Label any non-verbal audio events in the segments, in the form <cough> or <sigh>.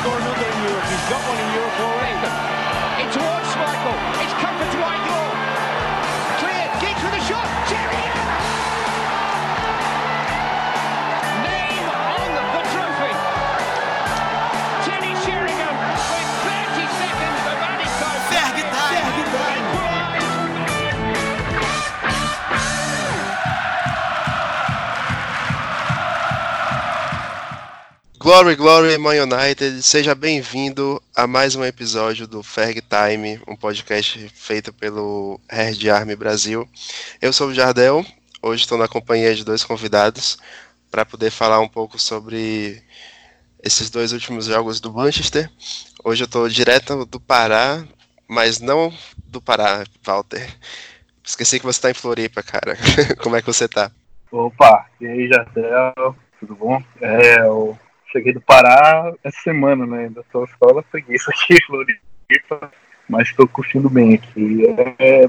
score another in Europe. He's got one in Europe already. It's towards Michael. It's comfort to Whitelaw. Glory, Glory, Man United, seja bem-vindo a mais um episódio do Ferg Time, um podcast feito pelo Herd Army Brasil. Eu sou o Jardel, hoje estou na companhia de dois convidados para poder falar um pouco sobre esses dois últimos jogos do Manchester. Hoje eu estou direto do Pará, mas não do Pará, Walter. Esqueci que você está em Floripa, cara. <laughs> Como é que você tá? Opa, e aí, Jardel, tudo bom? É, eu cheguei do Pará essa semana, né? Ainda tô escola preguiça aqui em <laughs> Floripa, mas estou curtindo bem aqui. É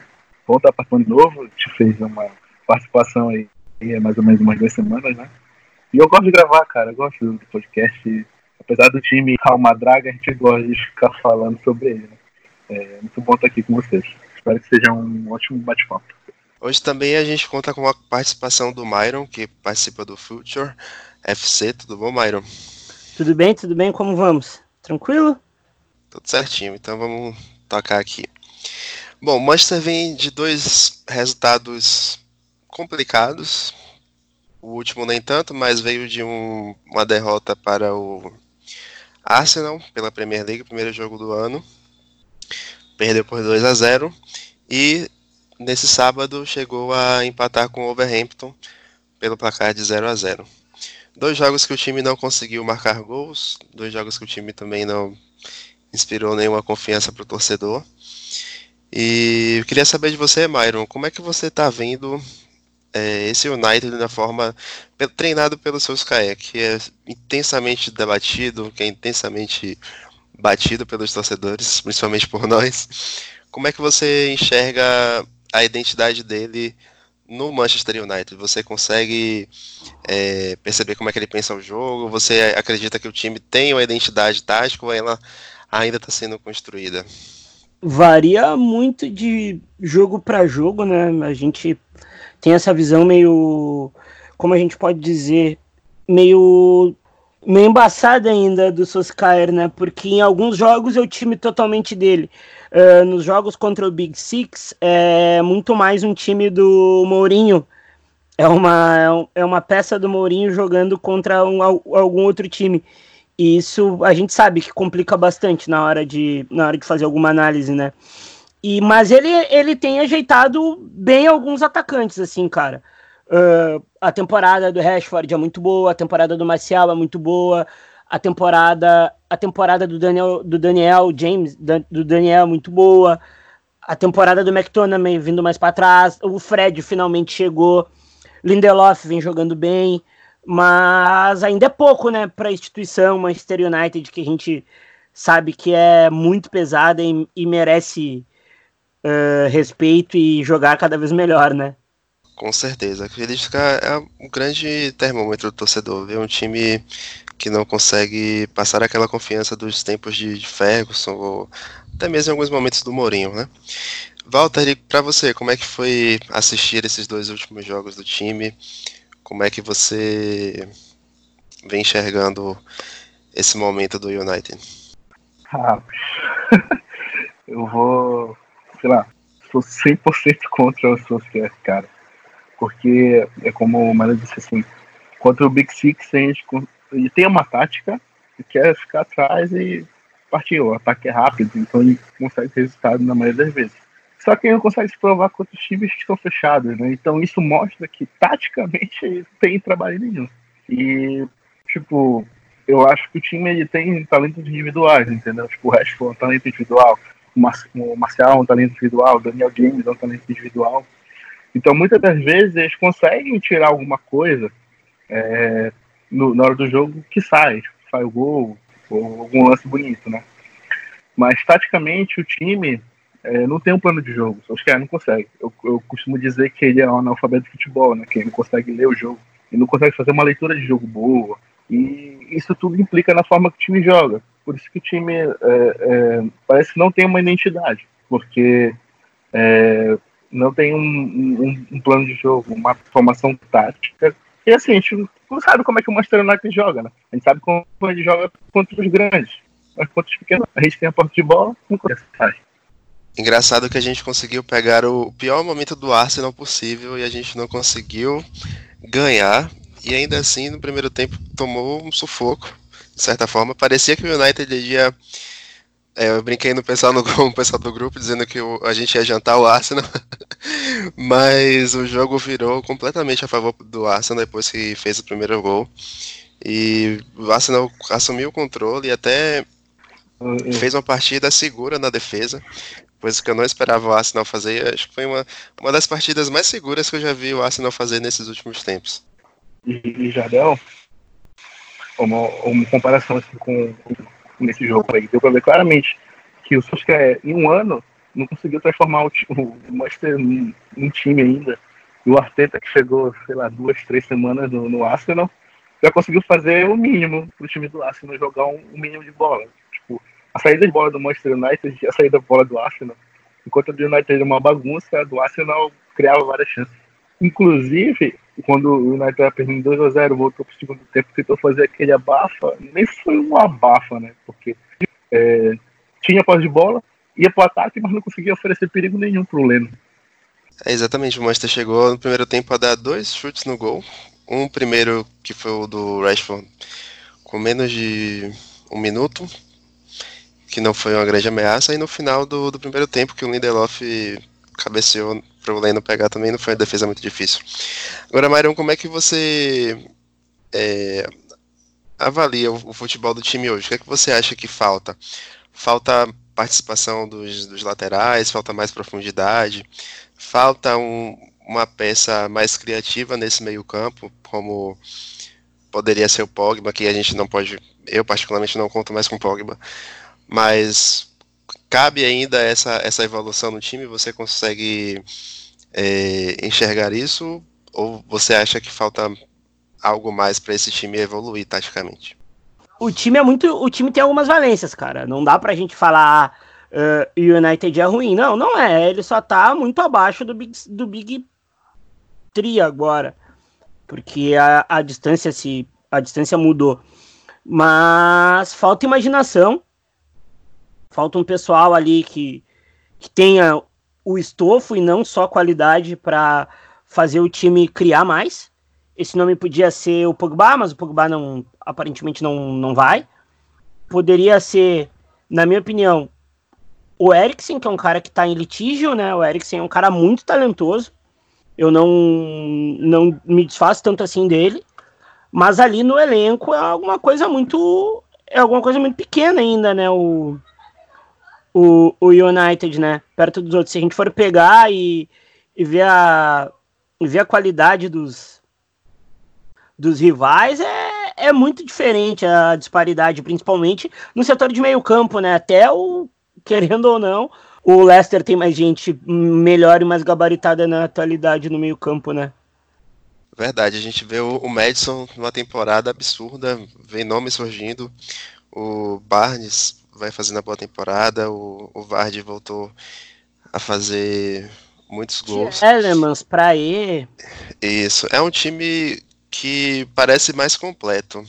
bom estar participando de novo, gente fez uma participação aí, há mais ou menos umas duas semanas, né? E eu gosto de gravar, cara, eu gosto do podcast. Apesar do time uma draga, a gente gosta de ficar falando sobre ele. Né? É muito bom estar aqui com vocês. Espero que seja um ótimo bate-papo. Hoje também a gente conta com a participação do Myron, que participa do Future FC. Tudo bom, Myron? Tudo bem, tudo bem? Como vamos? Tranquilo? Tudo certinho, então vamos tocar aqui. Bom, o Manchester vem de dois resultados complicados. O último nem tanto, mas veio de um, uma derrota para o Arsenal pela Premier League, primeiro jogo do ano. Perdeu por 2 a 0 e nesse sábado chegou a empatar com o Overhampton pelo placar de 0 a 0. Dois jogos que o time não conseguiu marcar gols, dois jogos que o time também não inspirou nenhuma confiança para o torcedor. E eu queria saber de você, Myron, como é que você está vendo é, esse United na forma treinado pelo seu Sky, que é intensamente debatido, que é intensamente batido pelos torcedores, principalmente por <laughs> nós. Como é que você enxerga a identidade dele no Manchester United? Você consegue é, perceber como é que ele pensa o jogo? Você acredita que o time tem uma identidade tática ou ela ainda está sendo construída? Varia muito de jogo para jogo, né? A gente tem essa visão meio, como a gente pode dizer, meio meio embaçada ainda do Solskjaer, né? Porque em alguns jogos é o time totalmente dele. Uh, nos jogos contra o Big Six é muito mais um time do Mourinho. É uma, é uma peça do Mourinho jogando contra um, algum outro time. E isso a gente sabe que complica bastante na hora de, na hora de fazer alguma análise, né? E, mas ele, ele tem ajeitado bem alguns atacantes, assim, cara. Uh, a temporada do Rashford é muito boa, a temporada do Marcial é muito boa, a temporada a temporada do Daniel do Daniel James do Daniel é muito boa, a temporada do McTominay vindo mais para trás, o Fred finalmente chegou, Lindelof vem jogando bem, mas ainda é pouco, né, para a instituição Manchester United que a gente sabe que é muito pesada e, e merece uh, respeito e jogar cada vez melhor, né? Com certeza. A crítica é um grande termômetro do torcedor. Ver um time que não consegue passar aquela confiança dos tempos de Ferguson ou até mesmo em alguns momentos do Mourinho, né? Walter, para você, como é que foi assistir esses dois últimos jogos do time? Como é que você vem enxergando esse momento do United? Ah, <laughs> eu vou, sei lá, sou 100% contra o Solskjaer, cara porque é como o Mário disse assim, contra o Big Six a gente ele tem uma tática e quer ficar atrás e partir. O ataque é rápido, então ele consegue resultado na maioria das vezes. Só que ele não consegue se provar contra os times que estão fechados, né? Então isso mostra que taticamente tem trabalho nenhum. E, tipo, eu acho que o time ele tem talentos individuais, entendeu? Tipo, o Rashford é um talento individual, o Marcial é um talento individual, o Daniel James é um talento individual. Então, muitas das vezes, eles conseguem tirar alguma coisa é, no, na hora do jogo que sai, tipo, sai o gol, ou algum lance bonito, né? Mas, taticamente, o time é, não tem um plano de jogo. Acho que é, não consegue. Eu, eu, costumo dizer que ele é um analfabeto de futebol, né? Que ele não consegue ler o jogo. Ele não consegue fazer uma leitura de jogo boa. E isso tudo implica na forma que o time joga. Por isso que o time é, é, parece que não tem uma identidade, porque é, não tem um, um, um, plano de jogo, uma formação tática. E assim, a gente não sabe como é que o Manchester United joga, né? A gente sabe como ele joga contra os grandes, mas contra os pequenos, a gente tem a porta de bola, não sai. Engraçado que a gente conseguiu pegar o pior momento do Arsenal possível e a gente não conseguiu ganhar. E ainda assim, no primeiro tempo, tomou um sufoco, de certa forma. Parecia que o United ia. É, eu brinquei no pessoal, no, com <laughs> o pessoal do grupo dizendo que o, a gente ia jantar o Arsenal, <laughs> mas o jogo virou completamente a favor do Arsenal depois que fez o primeiro gol. E o Arsenal assumiu o controle e até uhum. fez uma partida segura na defesa coisa que eu não esperava o Arsenal fazer. Acho que foi uma, uma das partidas mais seguras que eu já vi o Arsenal fazer nesses últimos tempos. E, e Jardel, uma, uma comparação assim, com, com esse jogo aí, deu para ver claramente que o Solskjaer, em um ano, não conseguiu transformar o, o Manchester num, num time ainda. E o Arteta, que chegou, sei lá, duas, três semanas no, no Arsenal, já conseguiu fazer o mínimo para o time do Arsenal jogar um, um mínimo de bola a saída de bola do Manchester United a saída de bola do Arsenal. Enquanto a do United era uma bagunça, a do Arsenal criava várias chances. Inclusive, quando o United estava perdendo 2 a 0 voltou para o segundo tempo, tentou fazer aquele abafa, nem foi um abafa, né? Porque é, tinha posse de bola, ia para o ataque, mas não conseguia oferecer perigo nenhum para o Leno. É, exatamente, o Manchester chegou no primeiro tempo a dar dois chutes no gol. Um primeiro, que foi o do Rashford, com menos de um minuto, que não foi uma grande ameaça, e no final do, do primeiro tempo, que o Lindelof cabeceou para o Leno pegar também, não foi uma defesa muito difícil. Agora, Myron, como é que você é, avalia o, o, futebol do time hoje? O que é que você acha que falta? Falta participação dos, dos laterais, falta mais profundidade, falta um, uma peça mais criativa nesse meio campo, como poderia ser o Pogba, que a gente não pode, eu particularmente não conto mais com o Pogba, mas cabe ainda essa, essa evolução no time? Você consegue é, enxergar isso? Ou você acha que falta algo mais para esse time evoluir taticamente? O time é muito. O time tem algumas valências, cara. Não dá pra gente falar uh, United é ruim. Não, não é. Ele só tá muito abaixo do Big, do Big agora. Porque a, a distância se. A distância mudou. Mas falta imaginação Falta um pessoal ali que, que tenha o estofo e não só qualidade para fazer o time criar mais. Esse nome podia ser o Pogba, mas o Pogba não, aparentemente não, não vai. Poderia ser, na minha opinião, o Eriksen, que é um cara que está em litígio, né? O Eriksen é um cara muito talentoso. Eu não, não me desfaço tanto assim dele. Mas ali no elenco é alguma coisa muito. É alguma coisa muito pequena ainda, né? O, o, o United, né? Perto dos outros. Se a gente for pegar e, e ver, a, ver a qualidade dos, dos rivais, é, é muito diferente a disparidade, principalmente no setor de meio campo, né? Até o, querendo ou não, o Leicester tem mais gente melhor e mais gabaritada na atualidade no meio campo, né? Verdade, a gente vê o, o Madison numa temporada absurda, vem nomes surgindo, o Barnes vai fazendo a boa temporada. O, o Vardy voltou a fazer muitos gols. Elements pra ir. Isso. É um time que parece mais completo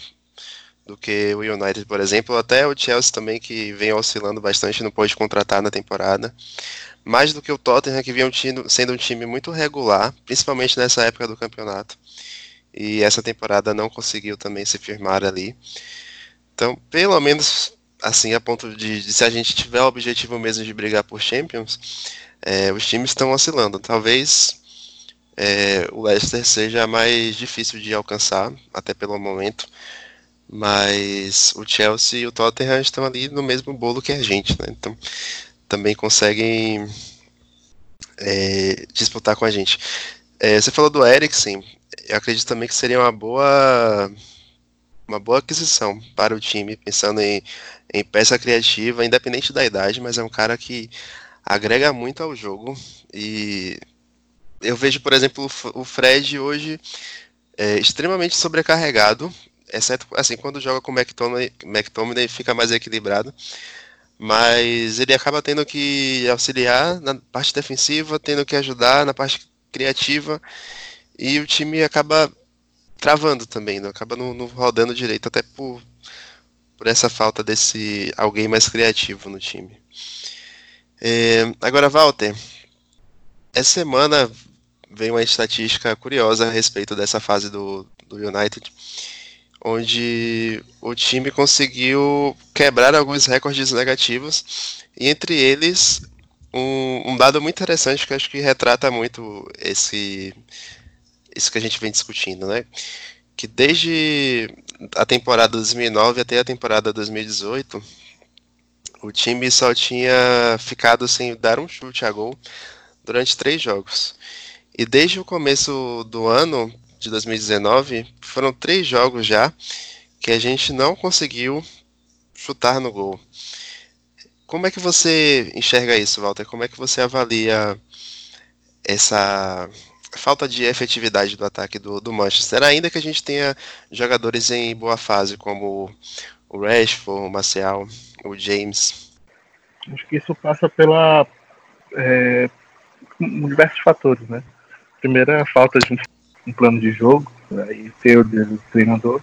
do que o United, por exemplo. Até o Chelsea também, que vem oscilando bastante, não pôde contratar na temporada. Mais do que o Tottenham, que vinha sendo um time muito regular, principalmente nessa época do campeonato. E essa temporada não conseguiu também se firmar ali. Então, pelo menos assim, a ponto de, de, se a gente tiver o objetivo mesmo de brigar por Champions, é, os times estão oscilando. Talvez é, o Leicester seja mais difícil de alcançar, até pelo momento, mas o Chelsea e o Tottenham estão ali no mesmo bolo que a gente, né? Então também conseguem é, disputar com a gente. É, você falou do Eriksen, eu acredito também que seria uma boa uma boa aquisição para o time, pensando em, em peça criativa, independente da idade, mas é um cara que agrega muito ao jogo. E eu vejo, por exemplo, o Fred hoje é, extremamente sobrecarregado. exceto assim, quando joga com o McTominay, McTominay fica mais equilibrado. Mas ele acaba tendo que auxiliar na parte defensiva, tendo que ajudar na parte criativa, e o time acaba travando também, não acaba não, não rodando direito, até por, por essa falta desse alguém mais criativo no time. É, agora, Walter, essa semana veio uma estatística curiosa a respeito dessa fase do, do United, onde o time conseguiu quebrar alguns recordes negativos, e entre eles um, um dado muito interessante que acho que retrata muito esse isso que a gente vem discutindo, né? Que desde a temporada 2009 até a temporada 2018, o time só tinha ficado sem dar um chute a gol durante três jogos. E desde o começo do ano de 2019, foram três jogos já que a gente não conseguiu chutar no gol. Como é que você enxerga isso, Walter? Como é que você avalia essa falta de efetividade do ataque do, do Manchester? Ainda que a gente tenha jogadores em boa fase, como o Rashford, o Marcial, o James. Acho que isso passa pela é, diversos fatores, né? Primeiro é a falta de um plano de jogo, e ter do treinador.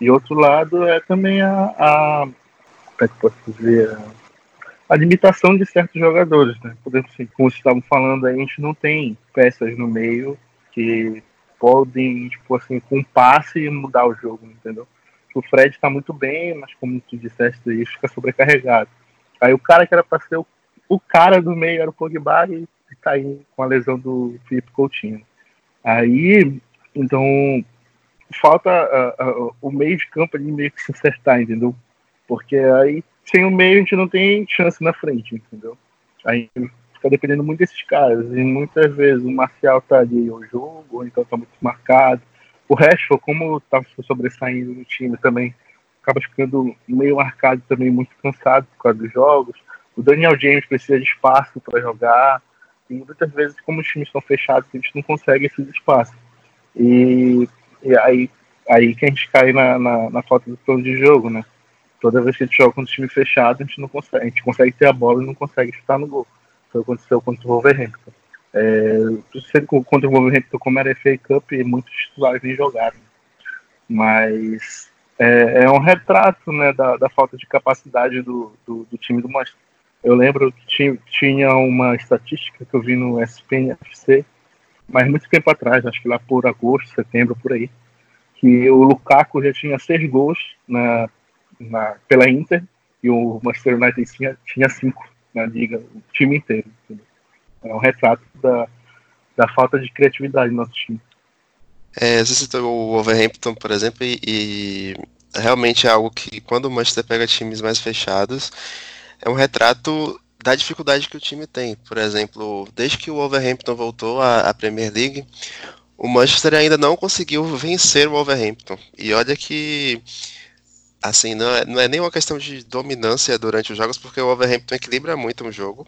E outro lado é também a, a como é que posso dizer, limitação de certos jogadores, né? Por exemplo, assim, como vocês estavam falando, a gente não tem peças no meio que podem, tipo assim, com um passe mudar o jogo, entendeu? O Fred está muito bem, mas como tu disseste, ele fica sobrecarregado. Aí o cara que era para ser o, o, cara do meio era o Pogba e tá aí com a lesão do Felipe Coutinho. Aí, então, falta uh, uh, o meio de campo ali meio que se acertar, entendeu? Porque aí, sem o meio, a gente não tem chance na frente, entendeu? Aí fica dependendo muito desses caras. E muitas vezes o Marcial tá ali ao jogo, ou então tá muito marcado. O Rashford, como tá sobressaindo no time também, acaba ficando meio marcado também, muito cansado por causa dos jogos. O Daniel James precisa de espaço para jogar. E muitas vezes, como os times estão fechados, a gente não consegue esses espaços. E, e aí, aí que a gente cai na, na, na, falta do plano de jogo, né? Toda vez que a gente joga com o time fechado, a gente não consegue. A gente consegue ter a bola e não consegue chutar no gol. Foi o que aconteceu contra o Wolverhampton. É, contra o Wolverhampton, como era FA Cup, muitos titulares nem jogaram. Mas é, é, um retrato né, da, da falta de capacidade do, do, do time do Manchester eu lembro que tinha uma estatística que eu vi no SPNFC, mas muito tempo atrás, acho que lá por agosto, setembro, por aí, que o Lukaku já tinha seis gols na, na, pela Inter e o Manchester United tinha, tinha cinco na liga, o time inteiro. É um retrato da, da falta de criatividade do nosso time. É, você citou o Wolverhampton, por exemplo, e, e realmente é algo que quando o Manchester pega times mais fechados, é um retrato da dificuldade que o time tem. Por exemplo, desde que o Wolverhampton voltou à, Premier League, o Manchester ainda não conseguiu vencer o Wolverhampton. E olha que assim, não é, não é nem uma questão de dominância durante os jogos, porque o Wolverhampton equilibra muito o jogo,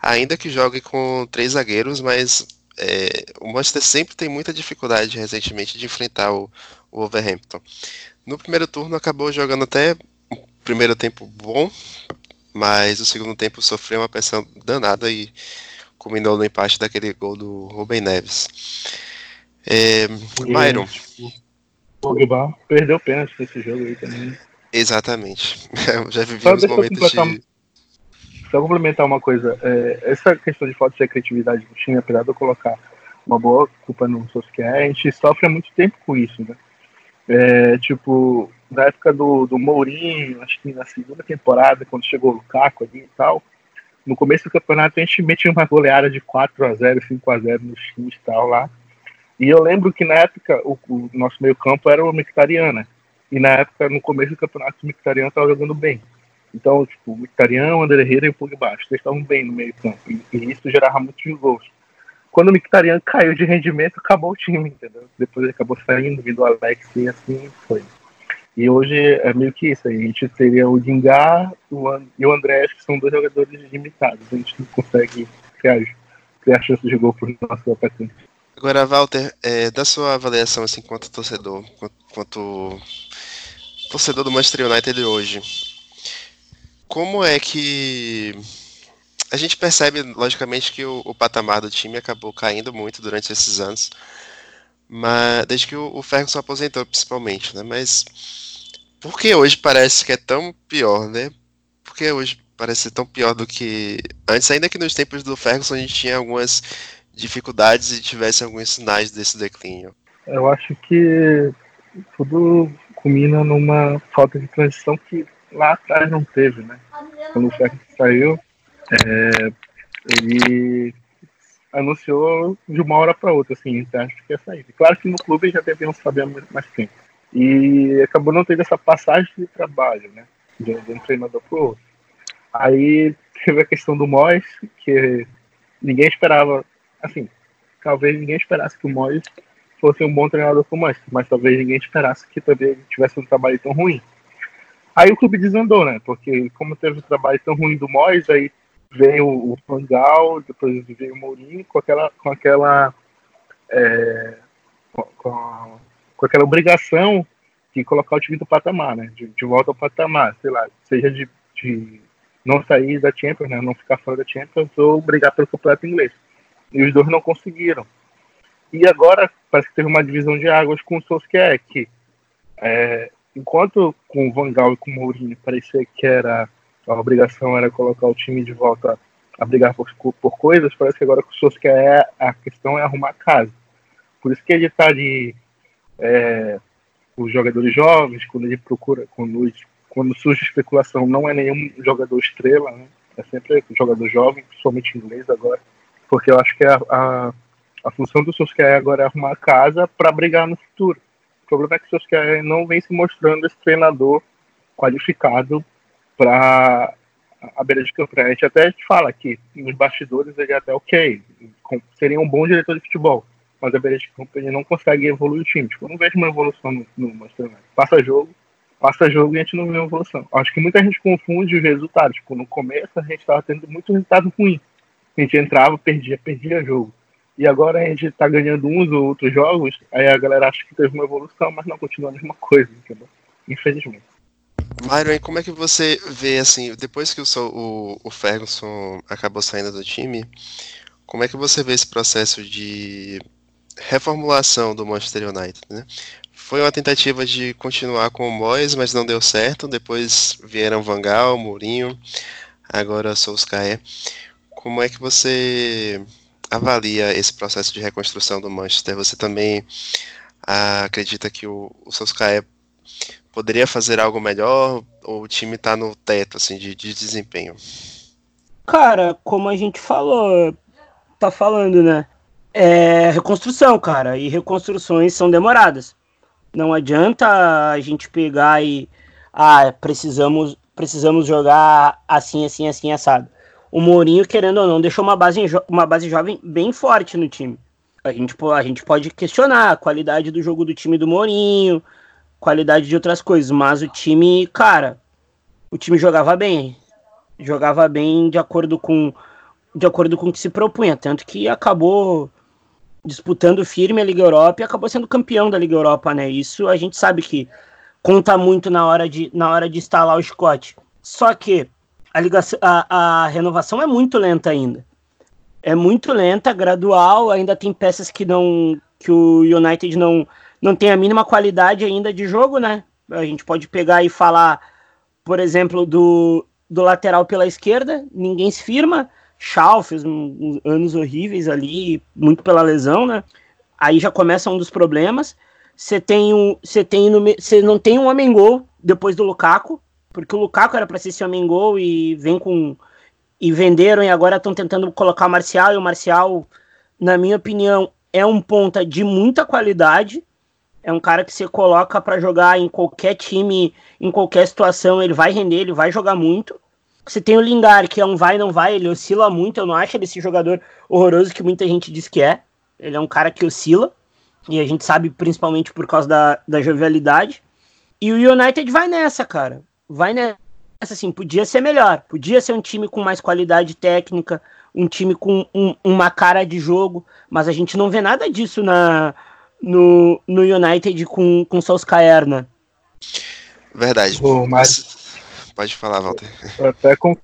ainda que jogue com três zagueiros, mas é, o Manchester sempre tem muita dificuldade recentemente de enfrentar o, o Wolverhampton. No primeiro turno acabou jogando até um primeiro tempo bom, mas o segundo tempo sofreu uma pressão danada e culminou no empate daquele gol do Rubem Neves. É, Myron. Pogba perdeu pênalti nesse jogo aí também. Exatamente. <laughs> Já vivemos momentos de. Só complementar uma coisa, é, essa questão de falta de criatividade do time, apesar de eu colocar uma boa culpa no Solskjaer, a gente sofre há muito tempo com isso, né? É, tipo, na época do, do Mourinho, acho que na segunda temporada, quando chegou o Lukaku ali e tal, no começo do campeonato a gente metia uma goleada de 4 a 0 5 a 0 nos times e tal lá. E eu lembro que na época o, o nosso meio campo era o Mictariana. Né? E na época, no começo do campeonato, o Mictariana estava jogando bem. Então, tipo, o Mictariana, o André Herrera e o Pogba, eles estavam bem no meio campo. E, e isso gerava muitos gols quando o Mictarian caiu de rendimento, acabou o time, entendeu? Depois ele acabou saindo, vindo o Alex e assim foi. E hoje é meio que isso. A gente teria o Dingar e o André, que são dois jogadores limitados. A gente não consegue criar, criar chances de gol para os nossos atacantes. Agora, Walter, é, da sua avaliação assim, enquanto torcedor, quanto torcedor do Manchester United hoje. Como é que a gente percebe, logicamente, que o, o, patamar do time acabou caindo muito durante esses anos, mas desde que o, o Ferguson aposentou, principalmente, né? Mas por que hoje parece que é tão pior, né? Por que hoje parece tão pior do que antes, ainda que nos tempos do Ferguson a gente tinha algumas dificuldades e tivesse alguns sinais desse declínio? Eu acho que tudo culmina numa falta de transição que lá atrás não teve, né? Quando o Ferguson saiu, é, ele anunciou de uma hora para outra, assim, acho que ia sair. Claro que no clube já deviam saber mais tempo. E acabou não tendo essa passagem de trabalho, né? De, de um treinador para outro. Aí teve a questão do Mois, que ninguém esperava, assim, talvez ninguém esperasse que o Mois fosse um bom treinador como esse, mas talvez ninguém esperasse que também tivesse um trabalho tão ruim. Aí o clube desandou, né? Porque como teve um trabalho tão ruim do Mois, aí veio o Pangal, depois veio o Mourinho com aquela, com aquela, é, com, com, aquela obrigação de colocar o time do patamar, né? De, de volta ao patamar, sei lá, seja de, de não sair da Champions, né? Não ficar fora da Champions ou brigar pelo campeonato inglês. E os dois não conseguiram. E agora parece que teve uma divisão de águas com o Solskjaer, que é, enquanto com o Van Gaal e com o Mourinho parecia que era a obrigação era colocar o time de volta a brigar por, por coisas, parece que agora com o Solskjaer a questão é arrumar casa. Por isso que ele está de é, os jogadores jovens, quando ele procura, quando, quando surge especulação, não é nenhum jogador estrela, né? é sempre jogador jovem, principalmente inglês agora, porque eu acho que a, a, a função do Solskjaer agora é arrumar casa para brigar no futuro. O problema é que o Solskjaer não vem se mostrando esse treinador qualificado para a beira de campo. A gente até fala que nos bastidores ele é até ok, seria um bom diretor de futebol, mas a beira de campo ele não consegue evoluir o time. Tipo, eu não vejo uma evolução no, no Manchester United. Passa jogo, passa jogo e a gente não vê uma evolução. Acho que muita gente confunde os resultados. Tipo, no começo a gente estava tendo muito resultado ruim. A gente entrava, perdia, perdia jogo. E agora a gente está ganhando uns ou outros jogos, aí a galera acha que teve uma evolução, mas não continua a mesma coisa, entendeu? Infelizmente. Myron, como é que você vê, assim, depois que o, o, o Ferguson acabou saindo do time, como é que você vê esse processo de reformulação do Manchester United, né? Foi uma tentativa de continuar com o Moyes, mas não deu certo. Depois vieram Van Gaal, Mourinho, agora Solskjaer. Como é que você avalia esse processo de reconstrução do Manchester? Você também ah, acredita que o, o Solskjaer poderia fazer algo melhor ou o time tá no teto assim de, de desempenho? Cara, como a gente falou, tá falando, né? É reconstrução, cara, e reconstruções são demoradas. Não adianta a gente pegar e ah, precisamos precisamos jogar assim, assim, assim assado. O Mourinho, querendo ou não, deixou uma base, uma base jovem bem forte no time. A gente, a gente pode questionar a qualidade do jogo do time do Mourinho, qualidade de outras coisas, mas o time, cara, o time jogava bem. Jogava bem de acordo com de acordo com o que se propunha, tanto que acabou disputando firme a Liga Europa e acabou sendo campeão da Liga Europa, né? Isso a gente sabe que conta muito na hora de, na hora de instalar o Scott. Só que a, ligação, a, a renovação é muito lenta ainda. É muito lenta, gradual, ainda tem peças que não que o United não não tem a mínima qualidade ainda de jogo, né? A gente pode pegar e falar, por exemplo, do, do lateral pela esquerda, ninguém se firma. Shaw fez anos horríveis ali, muito pela lesão, né? Aí já começa um dos problemas. Você tem um, você tem você não tem um homem gol depois do Lukaku, porque o Lukaku era para ser esse homem gol e vem com e venderam e agora estão tentando colocar o Marcial e o Marcial, na minha opinião, é um ponta de muita qualidade, é um cara que você coloca para jogar em qualquer time, em qualquer situação, ele vai render, ele vai jogar muito. Você tem o Lingard, que é um vai não vai, ele oscila muito, eu não acho ele esse jogador horroroso que muita gente diz que é. Ele é um cara que oscila, e a gente sabe principalmente por causa da, da jovialidade. E o United vai nessa, cara. Vai nessa, assim, podia ser melhor. Podia ser um time com mais qualidade técnica, um time com um, uma cara de jogo, mas a gente não vê nada disso na, no, no United com, com Solskjaer, né? Verdade. Ô, mas... Pode falar, Walter. Eu até com,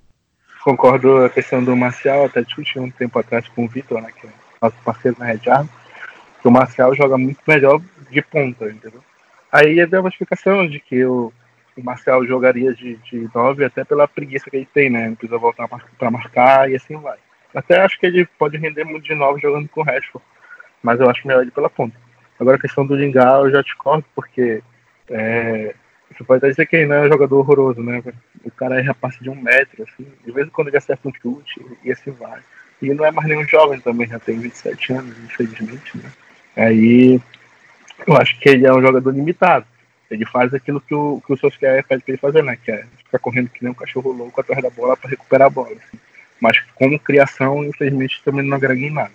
concordo a questão do Marcial, até discuti um tempo atrás com o Vitor, né, que é nosso parceiro na Red Army, que o Marcial joga muito melhor de ponta, entendeu? Aí deu uma explicação de que o, o Marcial jogaria de, de 9 até pela preguiça que ele tem, né? Não precisa voltar para marcar e assim vai. Até acho que ele pode render muito de 9 jogando com o Rashford, mas eu acho melhor ele pela ponta. Agora a questão do Lingard eu já discordo, porque é, você pode até dizer que ele não é um jogador horroroso, né? O cara erra passe de um metro, assim, de vez em quando ele acerta um chute e assim vai. E não é mais nenhum jovem também, já tem 27 anos, infelizmente, né? Aí eu acho que ele é um jogador limitado. Ele faz aquilo que o, que o Solskjaer pede pra ele fazer, né? Que é ficar correndo que nem um cachorro louco atrás da bola para recuperar a bola. Assim. Mas como criação, infelizmente, também não agrega em nada.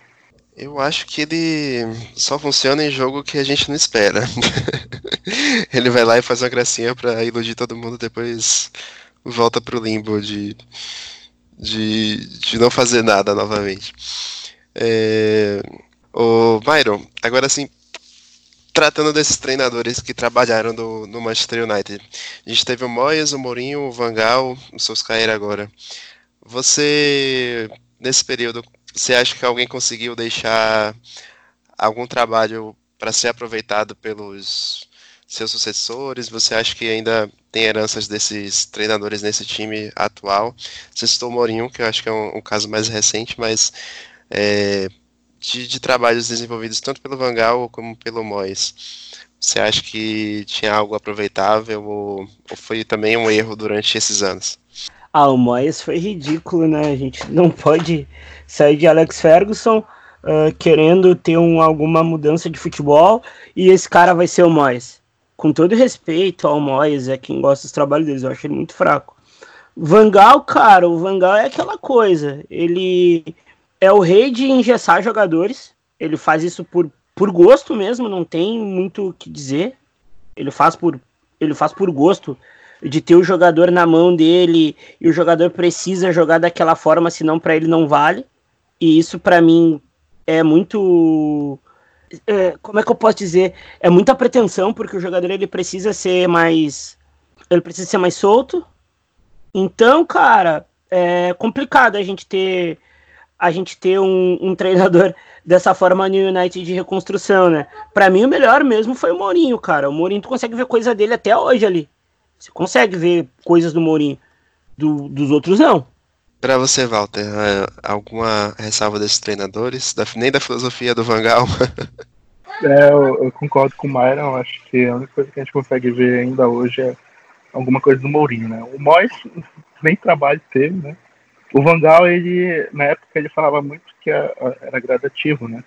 Eu acho que ele só funciona em jogo que a gente não espera. <laughs> ele vai lá e faz uma gracinha pra iludir todo mundo, depois volta pro limbo de, de, de não fazer nada novamente. É... O Myron, agora sim, tratando desses treinadores que trabalharam no, no, Manchester United. A gente teve o Moyes, o Mourinho, o Van Gaal, o Solskjaer agora. Você, nesse período, você acha que alguém conseguiu deixar algum trabalho para ser aproveitado pelos seus sucessores? Você acha que ainda tem heranças desses treinadores nesse time atual? Você citou o Mourinho, que eu acho que é um, um caso mais recente, mas é, de, de, trabalhos desenvolvidos tanto pelo Vangal como pelo Moyes. Você acha que tinha algo aproveitável ou, ou foi também um erro durante esses anos? Ah, o Moyes foi ridículo, né? A gente não pode sair de Alex Ferguson uh, querendo ter um, alguma mudança de futebol e esse cara vai ser o Moyes. Com todo respeito ao Moyes, é quem gosta dos trabalhos deles, eu acho ele muito fraco. Vangal, cara, o Vangal é aquela coisa. Ele é o rei de engessar jogadores. Ele faz isso por, por gosto mesmo, não tem muito o que dizer. Ele faz por ele faz por gosto de ter o jogador na mão dele e o jogador precisa jogar daquela forma, senão para ele não vale. E isso para mim é muito é, como é que eu posso dizer? É muita pretensão porque o jogador ele precisa ser mais ele precisa ser mais solto. Então, cara, é complicado a gente ter a gente ter um, um treinador <laughs> dessa forma no United de reconstrução, né? Para mim o melhor mesmo foi o Mourinho, cara. O Mourinho tu consegue ver coisa dele até hoje ali. Você consegue ver coisas do Mourinho, do, dos outros não. Para você, Walter, é, alguma ressalva desses treinadores? Da, nem da filosofia do Vangal? <laughs> é, eu, eu, concordo com o Myron. Acho que a única coisa que a gente consegue ver ainda hoje é alguma coisa do Mourinho, né? O Mois <laughs> nem trabalho teve, né? O Vangal, ele, na época, ele falava muito que era gradativo, né?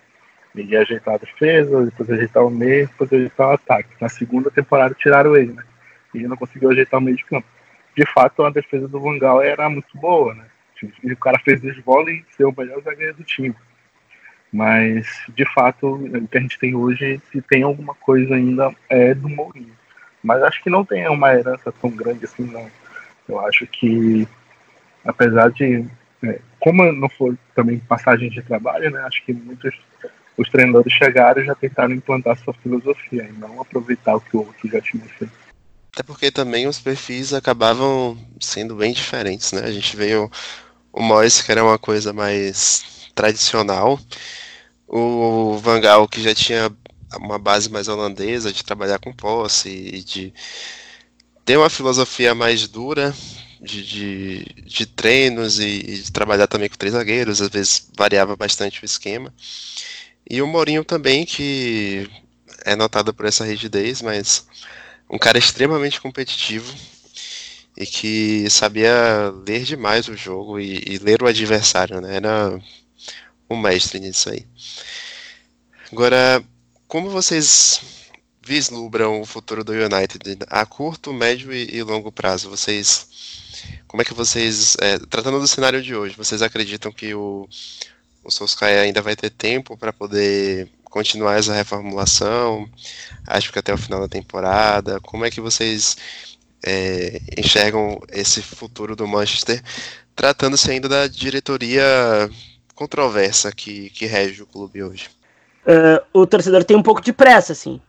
Ele ia ajeitar a defesa, depois ajeitar o meio, depois ajeitar o ataque. Na segunda temporada tiraram ele, né? e não conseguiu ajeitar o meio de campo. De fato, a defesa do Vangal era muito boa, né? O cara fez desbola e ser o melhor zagueiro do time. Mas, de fato, o que a gente tem hoje, se tem alguma coisa ainda, é do Mourinho. Mas acho que não tem uma herança tão grande assim, não. Eu acho que, apesar de. É, como não foi também passagem de trabalho, né? Acho que muitos os treinadores chegaram e já tentaram implantar sua filosofia e não aproveitar o que o outro já tinha feito. Até porque também os perfis acabavam sendo bem diferentes, né? A gente veio o Moyes, que era uma coisa mais tradicional, o Van Gaal, que já tinha uma base mais holandesa de trabalhar com posse e de ter uma filosofia mais dura de, de, de treinos e, e, de trabalhar também com três zagueiros, às vezes variava bastante o esquema. E o Mourinho também, que é notado por essa rigidez, mas um cara extremamente competitivo e que sabia ler demais o jogo e, e ler o adversário, né? Era um mestre nisso aí. Agora, como vocês vislumbram o futuro do United a curto, médio e, longo prazo? Vocês, como é que vocês, é, tratando do cenário de hoje, vocês acreditam que o, o Solskjaer ainda vai ter tempo para poder continuar essa reformulação? Acho que até o final da temporada. Como é que vocês é, enxergam esse futuro do Manchester, tratando-se ainda da diretoria controversa que, que rege o clube hoje? uh, o torcedor tem um pouco de pressa, assim.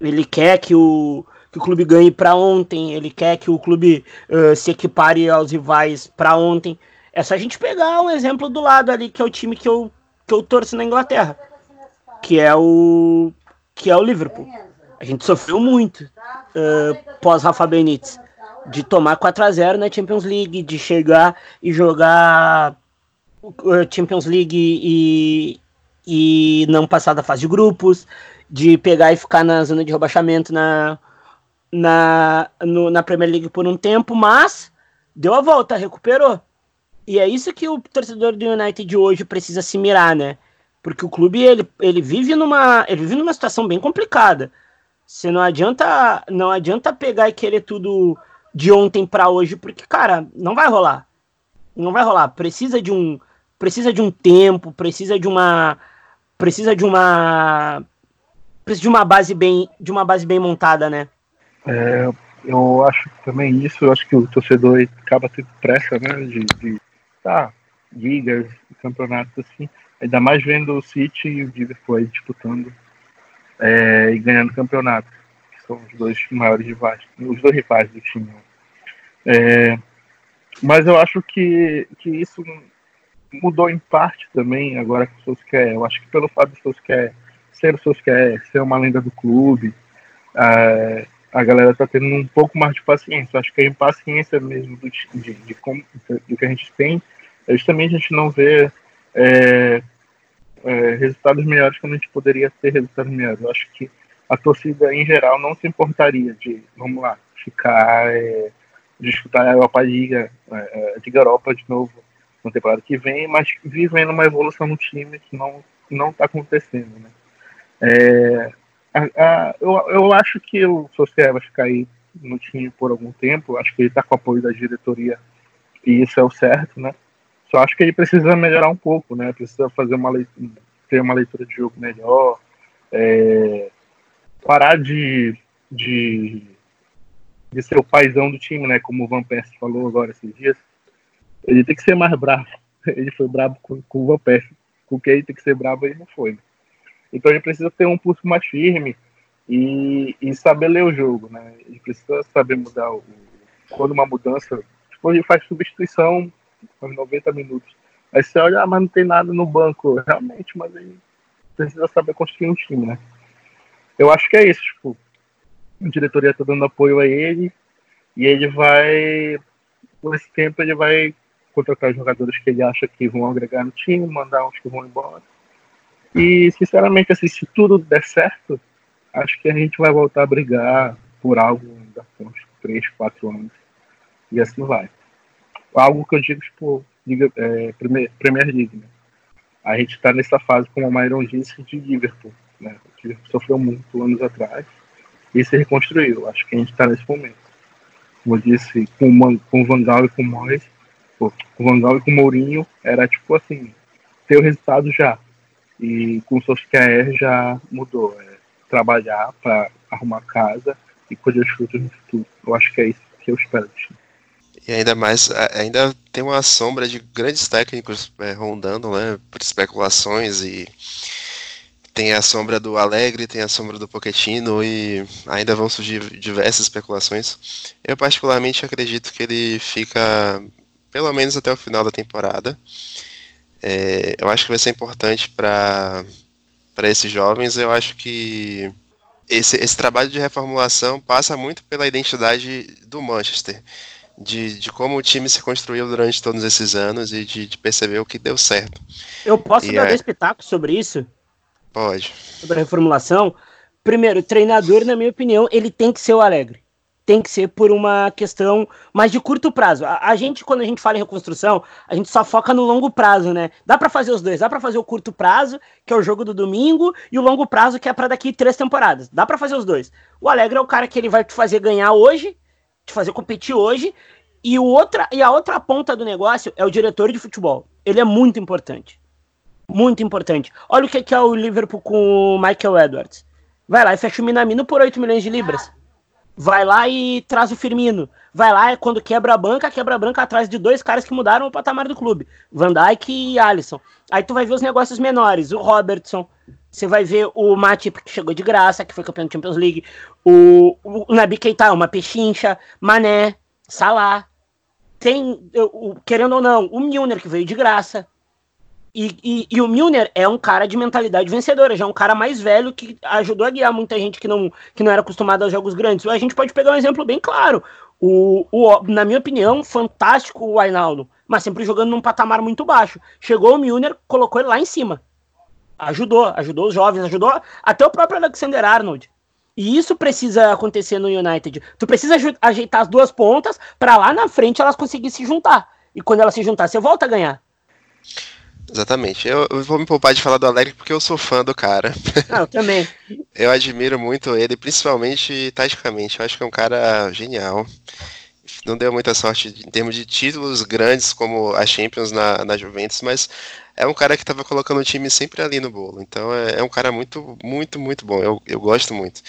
Ele quer que o, que o clube ganhe para ontem, ele quer que o clube uh, se equipare aos rivais para ontem. É só a gente pegar um exemplo do lado ali, que é o time que eu, que eu torço na Inglaterra, que é o que é o Liverpool. A gente sofreu muito uh, pós Rafa Benítez de tomar 4 a 0 na Champions League, de chegar e jogar Champions League e, e não passar da fase de grupos, de pegar e ficar na zona de rebaixamento na, na, no, na Premier League por um tempo, mas deu a volta, recuperou. E é isso que o torcedor do United hoje precisa se mirar, né? Porque o clube ele, ele vive numa ele vive numa situação bem complicada. Você não adianta não adianta pegar e querer tudo de ontem para hoje, porque cara, não vai rolar. Não vai rolar. Precisa de um precisa de um tempo, precisa de uma precisa de uma precisa de uma base bem de uma base bem montada, né? É, eu acho também isso, eu acho que o torcedor acaba tendo pressa, né, de, de tá, ligas, campeonatos assim, ainda mais vendo o City e o Liverpool aí disputando é, e ganhando campeonato, que são os dois maiores rivais, os dois rivais do time. É, mas eu acho que, que isso mudou em parte também agora que o Solskjaer. Eu acho que pelo fato de o Solskjaer ser o Solskjaer, ser uma lenda do clube, é, a galera tá tendo um pouco mais de paciência. Acho que a impaciência mesmo do, de, de, como, do que a gente tem é justamente a gente não ver é, é, resultados melhores quando a gente poderia ter resultados melhores. Eu acho que a torcida em geral não se importaria de, vamos lá, ficar, é, disputar a Europa Liga, é, é, Liga Europa de novo na temporada que vem, mas vivendo uma evolução no time que não não está acontecendo, né? É, a, a, eu, eu acho que o Social vai ficar aí no time por algum tempo. Acho que ele está com apoio da diretoria e isso é o certo, né? Só acho que ele precisa melhorar um pouco, né? Precisa fazer uma leitura, ter uma leitura de jogo melhor, é, parar de, de, de ser o paizão do time, né? Como o Van Persie falou agora esses dias. Ele tem que ser mais bravo. <laughs> Ele foi bravo com, com o Van Persie. Com quem ele tem que ser bravo, ele não foi. Né? Então ele precisa ter um pulso mais firme e, e saber ler o jogo, né? Ele precisa saber mudar o, quando uma mudança, tipo, ele faz substituição aos 90 minutos. Aí você olha, ah, mas não tem nada no banco. Realmente, mas ele precisa saber construir um time, né? Eu acho que é isso, tipo, a diretoria tá dando apoio a ele e ele vai, por esse tempo, ele vai contratar jogadores que ele acha que vão agregar no time, mandar uns que vão embora e, sinceramente, assim, se tudo der certo, acho que a gente vai voltar a brigar por algo daqui uns 3, 4 anos. E assim vai. Algo que eu digo, tipo, Liga, é, Premier. Né? A gente está nessa fase, como a Myron disse, de Liverpool. Né? O Liverpool sofreu muito anos atrás e se reconstruiu. Acho que a gente está nesse momento. Como eu disse, com, com o Van Gaal e com o com o Van Gaal e com o Mourinho, era tipo assim, ter o resultado já. E com o Solskjaer já mudou. É trabalhar para arrumar casa e colher os frutos no futuro. Eu acho que é isso que eu espero. E ainda mais, ainda tem uma sombra de grandes técnicos é, rondando, né, por especulações e tem a sombra do Alegre, tem a sombra do Pochettino e ainda vão surgir diversas especulações. Eu particularmente acredito que ele fica pelo menos até o final da temporada. É, eu acho que vai ser importante para esses jovens. Eu acho que esse, esse trabalho de reformulação passa muito pela identidade do Manchester, de, de como o time se construiu durante todos esses anos e de, de perceber o que deu certo. Eu posso e dar é... um espetáculo sobre isso? Pode. Sobre a reformulação. Primeiro, o treinador, na minha opinião, ele tem que ser o Alegre tem que ser por uma questão mais de curto prazo. A, a, gente, quando a gente fala em reconstrução, a gente só foca no longo prazo, né? Dá para fazer os dois, dá para fazer o curto prazo, que é o jogo do domingo, e o longo prazo, que é para daqui três temporadas. Dá para fazer os dois. O Alegre é o cara que ele vai te fazer ganhar hoje, te fazer competir hoje, e, o outra, e a outra ponta do negócio é o diretor de futebol. Ele é muito importante. Muito importante. Olha o que é o Liverpool com o Michael Edwards. Vai lá e fecha o Minamino por 8 milhões de libras vai lá e traz o Firmino. Vai lá quando quebra a banca, quebra a banca atrás de dois caras que mudaram o patamar do clube, Van Dijk e Alisson. Aí tu vai ver os negócios menores, o Robertson. Você vai ver o Matip, que chegou de graça, que foi campeão da Champions League. O, o Nabi Keita, uma pechincha. Mané, Salah. Tem, o, querendo ou não, o Milner, que veio de graça. E, e, e, o Milner é um cara de mentalidade vencedora, já é um cara mais velho que ajudou a guiar muita gente que não, que não era acostumada aos jogos grandes. A gente pode pegar um exemplo bem claro. O, o, na minha opinião, fantástico o Ainaldo, mas sempre jogando num patamar muito baixo. Chegou o Milner, colocou ele lá em cima ajudou, ajudou os jovens, ajudou até o próprio Alexander Arnold. E isso precisa acontecer no United. Tu precisa ajeitar as duas pontas para lá na frente elas conseguirem se juntar. E quando elas se juntar, você volta a ganhar. Exatamente. Eu, eu, vou me poupar de falar do Alegre porque eu sou fã do cara. Ah, eu também. <laughs> eu admiro muito ele, principalmente taticamente. Eu acho que é um cara genial. Não deu muita sorte em termos de títulos grandes como a Champions na, na Juventus, mas é um cara que estava colocando o time sempre ali no bolo. Então é, é um cara muito, muito, muito bom. Eu, eu gosto muito.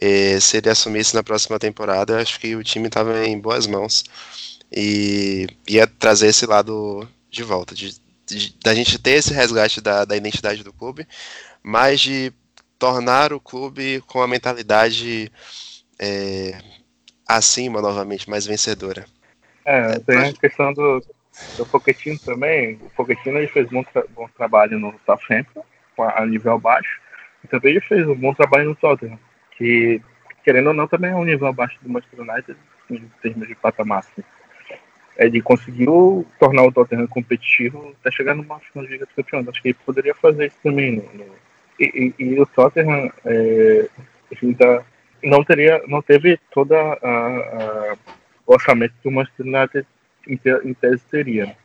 E, se ele assumisse na próxima temporada, eu acho que o time estava em boas mãos e ia trazer esse lado de volta, de, de, da gente ter esse resgate da, da identidade do clube, mas de tornar o clube com a mentalidade é, acima novamente, mais vencedora. É, tem a questão do, o Pochettino também, o Pochettino ele fez um bom, tra bom trabalho no Southampton, a nível baixo, e também ele fez um bom trabalho no Tottenham, que, querendo ou não, também é um nível abaixo do Manchester United em termos de patamar. Assim. Ele conseguiu tornar o Tottenham competitivo até chegar numa final de Campeões. Acho que ele poderia fazer isso também. No, no... E, e, e, o Tottenham é, ainda não teria, não teve toda a, a, o orçamento que o Manchester United em, te, em tese teria. Né?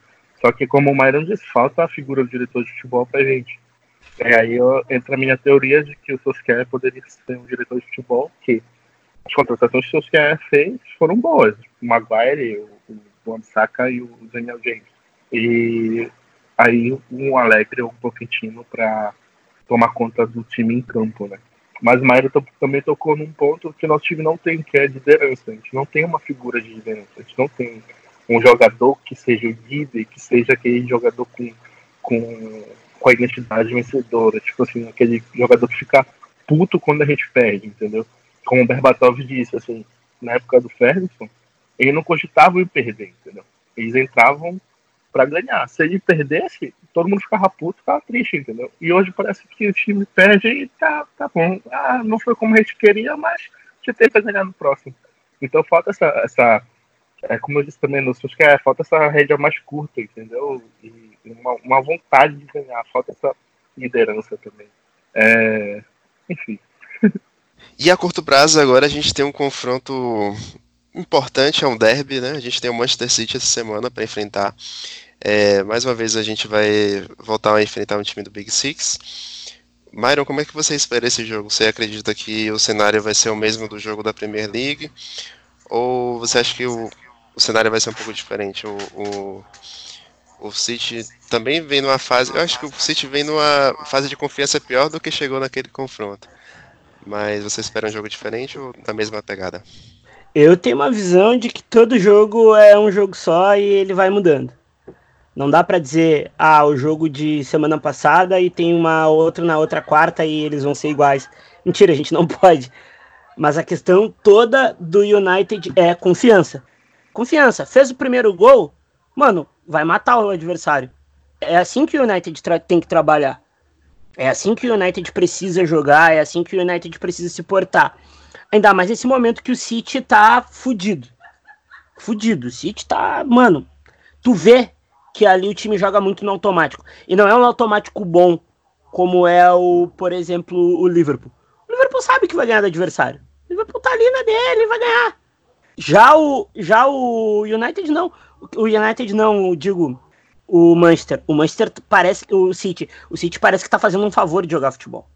Só que, como o Myron disse, falta a figura do diretor de futebol pra gente. E aí eu, entra a minha teoria de que o Solskjaer poderia ser um diretor de futebol que as contratações que o Solskjaer fez foram boas. O Maguire, o, o Saka e o Daniel James. E aí um Alegre ou um Pochettino para tomar conta do time em campo, né? Mas o Mairo também tocou num ponto que nosso time não tem, que é liderança. A gente não tem uma figura de liderança. A gente não tem um jogador que seja o líder, que seja aquele jogador com, com, com a identidade vencedora, tipo assim, aquele jogador que fica puto quando a gente perde, entendeu? Como o Berbatov disse, assim, na época do Ferguson, ele não cogitava em perder, entendeu? Eles entravam para ganhar. Se ele perdesse, todo mundo ficava puto, ficava triste, entendeu? E hoje parece que o time perde e tá, tá bom. Ah, não foi como a gente queria, mas a gente tenta ganhar no próximo. Então falta essa, essa é como eu disse também no acho que é, falta essa rédea mais curta, entendeu? E uma, uma vontade de ganhar, falta essa liderança também. É, enfim. E a curto prazo agora a gente tem um confronto importante, é um derby, né? A gente tem o Manchester City essa semana para enfrentar. É, mais uma vez a gente vai voltar a enfrentar um time do Big Six. Myron, como é que você espera esse jogo? Você acredita que o cenário vai ser o mesmo do jogo da Premier League? Ou você acha que o, o cenário vai ser um pouco diferente. O, o, o City também vem numa fase. Eu acho que o City vem numa fase de confiança pior do que chegou naquele confronto. Mas você espera um jogo diferente ou na mesma pegada? Eu tenho uma visão de que todo jogo é um jogo só e ele vai mudando. Não dá para dizer, ah, o jogo de semana passada e tem uma outra na outra quarta e eles vão ser iguais. Mentira, a gente não <laughs> pode. Mas a questão toda do United é confiança. Confiança. Fez o primeiro gol, mano, vai matar o adversário. É assim que o United tem que trabalhar. É assim que o United precisa jogar, é assim que o United precisa se portar. Ainda mais nesse momento que o City tá fudido. Fudido. O City tá, mano, tu vê que ali o time joga muito no automático. E não é um automático bom, como é o, por exemplo, o Liverpool. O Liverpool sabe que vai ganhar do adversário. O Liverpool tá ali na dele, vai ganhar. Já o, já o United não. O United não, digo, o Manchester. O Manchester parece. O City. O City parece que tá fazendo um favor de jogar futebol.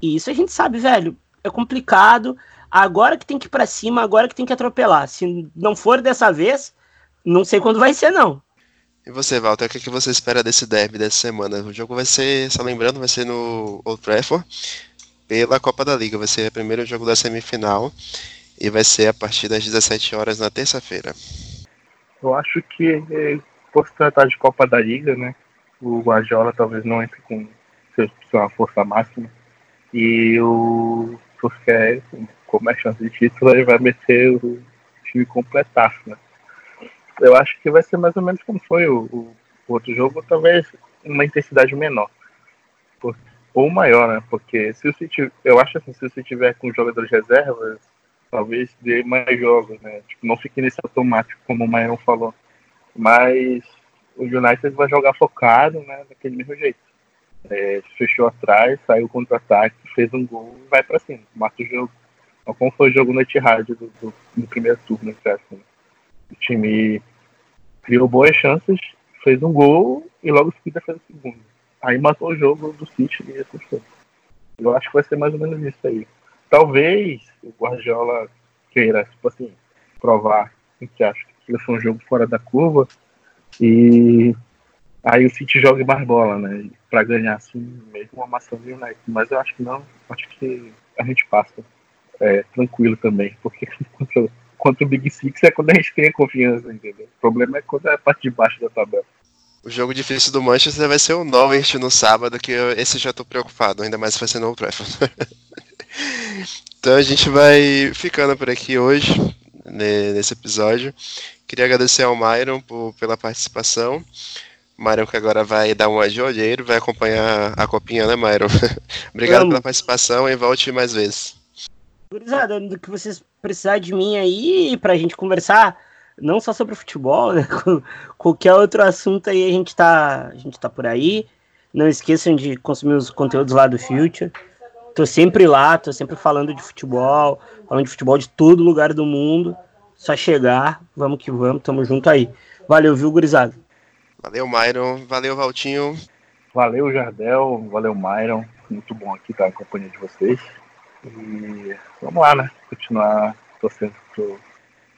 E isso a gente sabe, velho. É complicado. Agora que tem que ir pra cima, agora que tem que atropelar. Se não for dessa vez, não sei quando vai ser, não. E você, Walter, o que, é que você espera desse derby dessa semana? O jogo vai ser, só lembrando, vai ser no Old Trafford pela Copa da Liga. Vai ser o primeiro jogo da semifinal e vai ser a partir das 17 horas na terça-feira. Eu acho que, é, por se tratar de Copa da Liga, né, o Guardiola talvez não entre com sua força máxima. E o Solskjaer, com mais chance de título, ele vai meter o time completaço, né? Eu acho que vai ser mais ou menos como foi o, o outro jogo, talvez uma intensidade menor. Por, ou maior, né? Porque se o City, eu acho assim, se City tiver com jogadores reservas, talvez dê mais jogos, né? Tipo, não fique nesse automático, como o Mairon falou. Mas o United vai jogar focado, né? Daquele mesmo jeito. É, fechou atrás, saiu contra-ataque, fez um gol e vai para cima, mata o jogo. Então, como foi o jogo no Etihad do, do, do primeiro turno, assim. O time criou boas chances, fez um gol e logo em seguida fez o segundo. Aí matou o jogo do City e coisas. Eu acho que vai ser mais ou menos isso aí. Talvez o Guardiola queira, tipo assim, provar que acha que foi um jogo fora da curva e aí o City joga mais bola, né? Pra ganhar assim, mesmo amassando o United. Mas eu acho que não, acho que a gente passa é, tranquilo também, porque <laughs> contra, contra o Big Six é quando a gente tem a confiança, entendeu? O problema é quando é a parte de baixo da tabela. O jogo difícil do Manchester vai ser o Norwich no sábado, que eu, esse já tô preocupado, ainda mais se vai ser no Old Trafford. <laughs> então a gente vai ficando por aqui hoje, nesse episódio. Queria agradecer ao Myron por, pela participação. Myron que agora vai dar uma de olheiro, vai acompanhar a copinha, né, Myron? <laughs> Obrigado pela participação e volte mais vezes. Gurizada, do que vocês precisarem de mim aí pra gente conversar, não só sobre futebol, né? <laughs> Qualquer outro assunto aí a gente tá, a gente tá por aí. Não esqueçam de consumir os conteúdos lá do Future. Tô sempre lá, tô sempre falando de futebol, falando de futebol de todo lugar do mundo. Só chegar, vamos que vamos, tamo junto aí. Valeu, viu, gurizada? Valeu, Myron. Valeu, Valtinho. Valeu, Jardel. Valeu, Myron. Muito bom aqui estar em companhia de vocês. E vamos lá, né? Continuar torcendo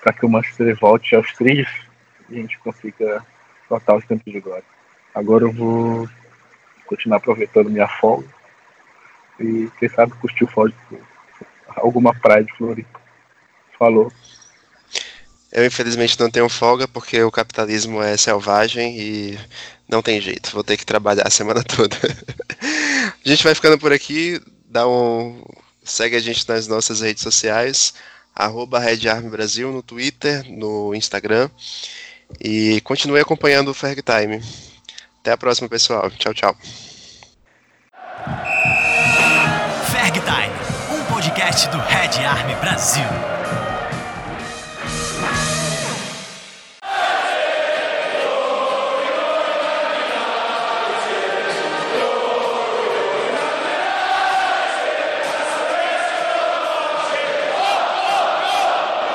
para que o Manchester volte aos trilhos e a gente consiga voltar os tempos de glória. Agora eu vou continuar aproveitando minha folga e quem sabe curtir o folga alguma praia de Floripa. Falou. Eu infelizmente não tenho folga porque o capitalismo é selvagem e não tem jeito. Vou ter que trabalhar a semana <laughs> toda. a gente vai ficando por aqui. Dá um, Segue a gente nas nossas redes sociais, arroba Red Army Brasil no Twitter, no Instagram. E continue acompanhando o Ferg Time. Até a próxima, pessoal. Tchau, tchau. Ferg Time, um podcast do Red Army Brasil.